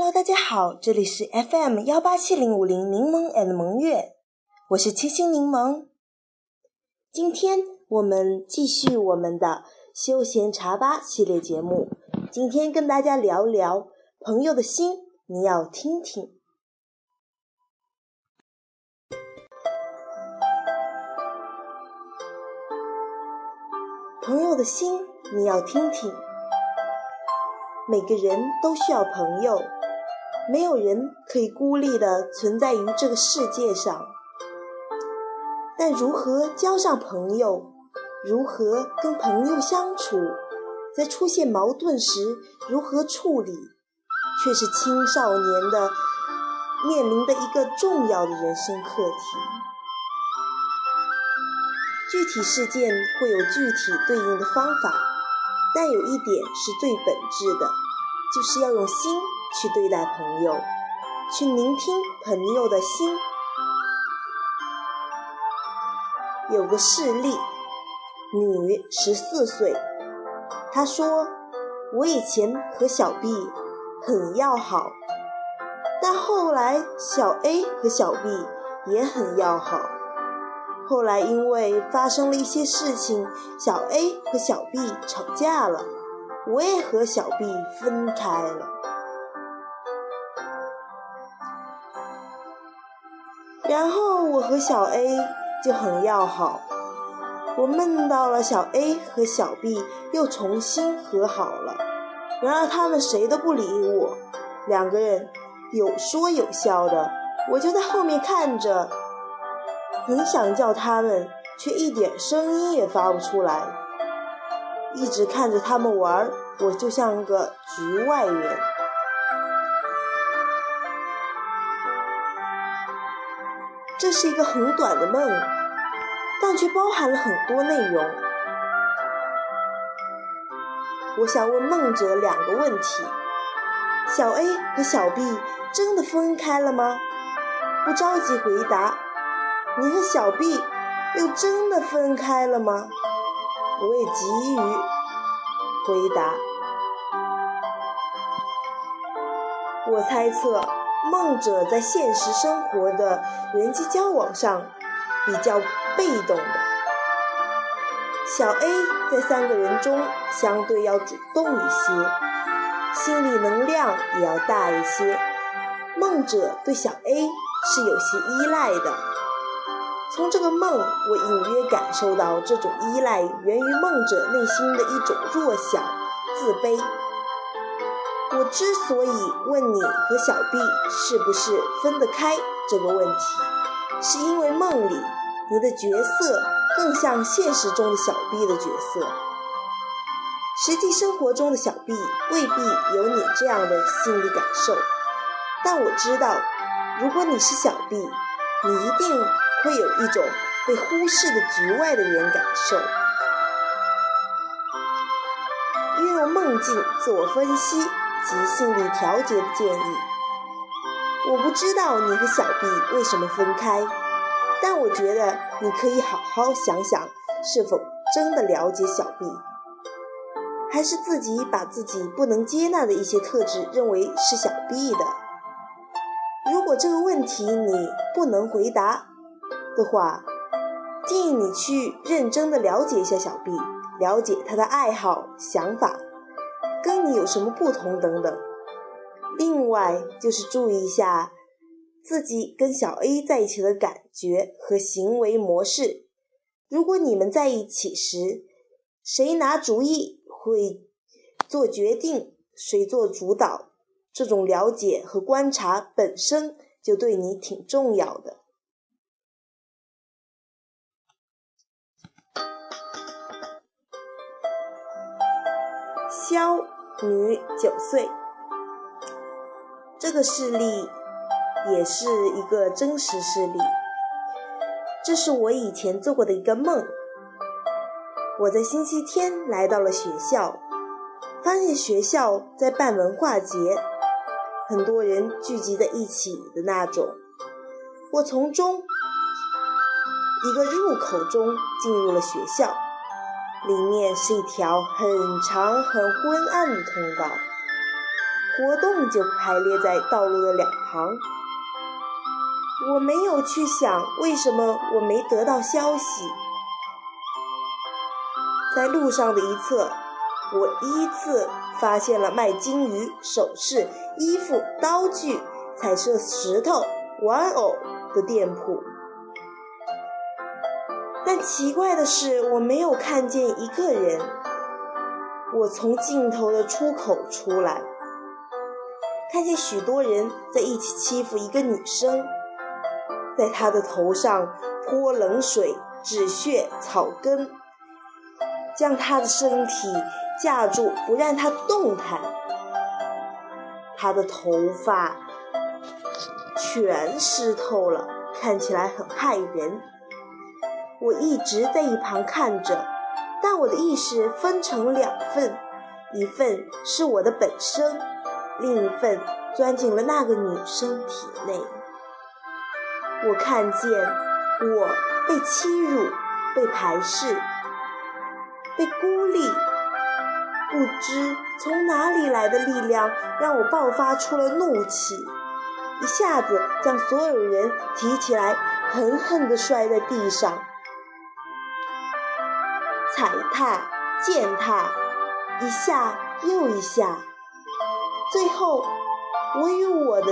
Hello，大家好，这里是 FM 幺八七零五零柠檬 and 萌月，我是清新柠檬。今天我们继续我们的休闲茶吧系列节目，今天跟大家聊聊朋友的心，你要听听。朋友的心，你要听听。每个人都需要朋友，没有人可以孤立的存在于这个世界上。但如何交上朋友，如何跟朋友相处，在出现矛盾时如何处理，却是青少年的面临的一个重要的人生课题。具体事件会有具体对应的方法，但有一点是最本质的，就是要用心去对待朋友，去聆听朋友的心。有个事例，女十四岁，她说：“我以前和小 B 很要好，但后来小 A 和小 B 也很要好。”后来因为发生了一些事情，小 A 和小 B 吵架了，我也和小 B 分开了。然后我和小 A 就很要好，我梦到了小 A 和小 B 又重新和好了，然而他们谁都不理我，两个人有说有笑的，我就在后面看着。很想叫他们，却一点声音也发不出来。一直看着他们玩，我就像个局外人。这是一个很短的梦，但却包含了很多内容。我想问梦者两个问题：小 A 和小 B 真的分开了吗？不着急回答。你和小 B 又真的分开了吗？我也急于回答。我猜测，梦者在现实生活的人际交往上比较被动的，小 A 在三个人中相对要主动一些，心理能量也要大一些。梦者对小 A 是有些依赖的。从这个梦，我隐约感受到这种依赖源于梦者内心的一种弱小、自卑。我之所以问你和小 B 是不是分得开这个问题，是因为梦里你的角色更像现实中的小 B 的角色，实际生活中的小 B 未必有你这样的心理感受。但我知道，如果你是小 B，你一定。会有一种被忽视的局外的人感受。运用梦境自我分析及心理调节的建议。我不知道你和小 B 为什么分开，但我觉得你可以好好想想，是否真的了解小 B，还是自己把自己不能接纳的一些特质认为是小 B 的。如果这个问题你不能回答，的话，建议你去认真的了解一下小 B，了解他的爱好、想法，跟你有什么不同等等。另外就是注意一下自己跟小 A 在一起的感觉和行为模式。如果你们在一起时，谁拿主意会做决定，谁做主导，这种了解和观察本身就对你挺重要的。肖女九岁，这个事例也是一个真实事例。这是我以前做过的一个梦。我在星期天来到了学校，发现学校在办文化节，很多人聚集在一起的那种。我从中一个入口中进入了学校。里面是一条很长、很昏暗的通道，活动就排列在道路的两旁。我没有去想为什么我没得到消息。在路上的一侧，我依次发现了卖金鱼、首饰、衣服、刀具、彩色石头、玩偶的店铺。但奇怪的是，我没有看见一个人。我从尽头的出口出来，看见许多人在一起欺负一个女生，在她的头上泼冷水、止血草根。将她的身体架住，不让她动弹。她的头发全湿透了，看起来很骇人。我一直在一旁看着，但我的意识分成两份：一份是我的本身，另一份钻进了那个女生体内。我看见我被欺辱，被排斥。被孤立，不知从哪里来的力量让我爆发出了怒气，一下子将所有人提起来，狠狠地摔在地上，踩踏、践踏，一下又一下，最后我与我的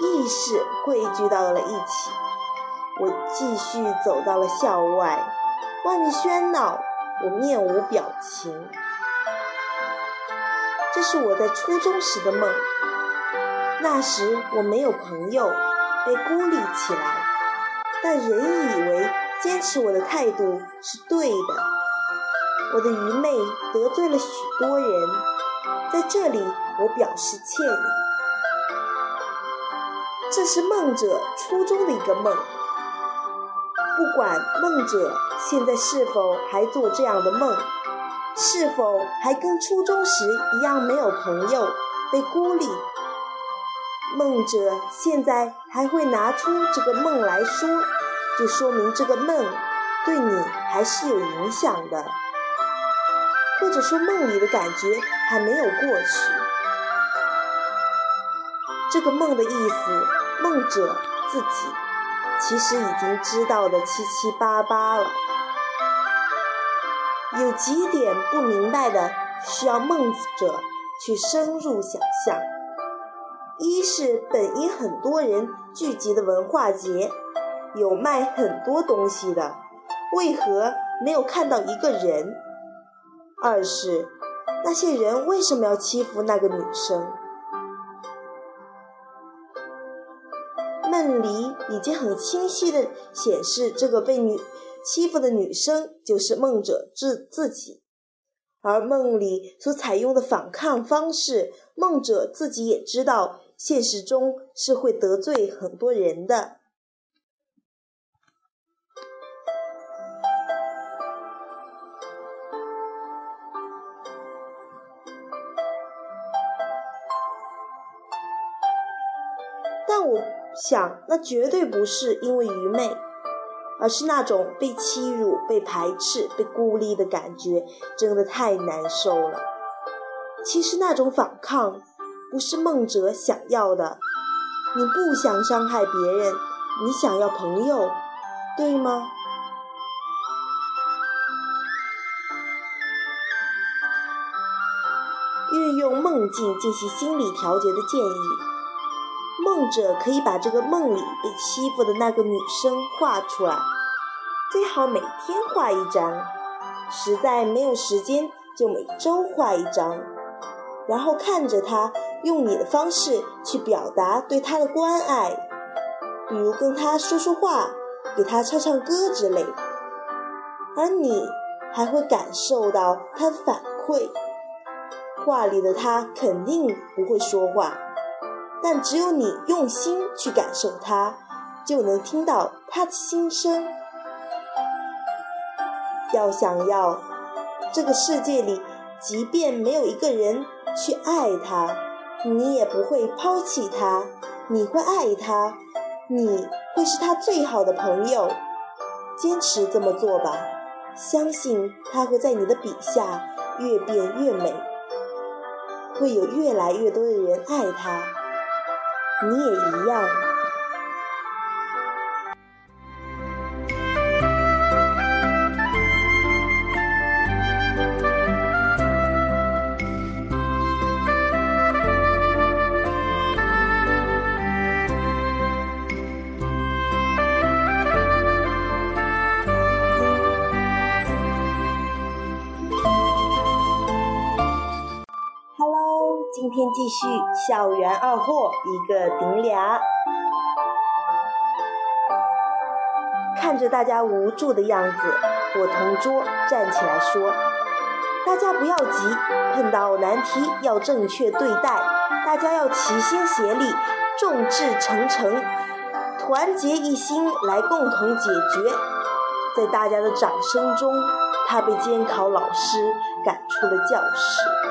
意识汇聚到了一起。我继续走到了校外，外面喧闹。我面无表情，这是我在初中时的梦。那时我没有朋友，被孤立起来，但仍以为坚持我的态度是对的。我的愚昧得罪了许多人，在这里我表示歉意。这是梦者初中的一个梦。不管梦者现在是否还做这样的梦，是否还跟初中时一样没有朋友、被孤立，梦者现在还会拿出这个梦来说，就说明这个梦对你还是有影响的，或者说梦里的感觉还没有过去。这个梦的意思，梦者自己。其实已经知道的七七八八了，有几点不明白的，需要梦者去深入想象。一是本应很多人聚集的文化节，有卖很多东西的，为何没有看到一个人？二是那些人为什么要欺负那个女生？梦里已经很清晰的显示，这个被女欺负的女生就是梦者自自己，而梦里所采用的反抗方式，梦者自己也知道，现实中是会得罪很多人的。想，那绝对不是因为愚昧，而是那种被欺辱、被排斥、被孤立的感觉，真的太难受了。其实那种反抗，不是梦者想要的。你不想伤害别人，你想要朋友，对吗？运用梦境进行心理调节的建议。梦者可以把这个梦里被欺负的那个女生画出来，最好每天画一张，实在没有时间就每周画一张，然后看着她，用你的方式去表达对她的关爱，比如跟她说说话，给她唱唱歌之类，而你还会感受到她的反馈。画里的她肯定不会说话。但只有你用心去感受它，就能听到它的心声。要想要这个世界里，即便没有一个人去爱他，你也不会抛弃他，你会爱他，你会是他最好的朋友。坚持这么做吧，相信他会在你的笔下越变越美。会有越来越多的人爱他。你也一样。继续校园二货一个顶俩，看着大家无助的样子，我同桌站起来说：“大家不要急，碰到难题要正确对待，大家要齐心协力，众志成城，团结一心来共同解决。”在大家的掌声中，他被监考老师赶出了教室。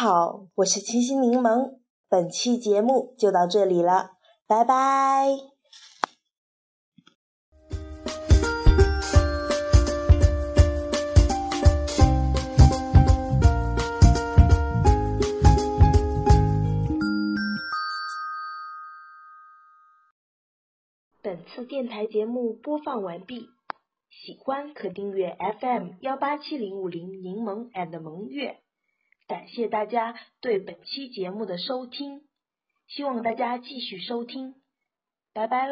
好，我是清新柠檬，本期节目就到这里了，拜拜。本次电台节目播放完毕，喜欢可订阅 FM 幺八七零五零柠檬 and 萌月。感谢大家对本期节目的收听，希望大家继续收听，拜拜。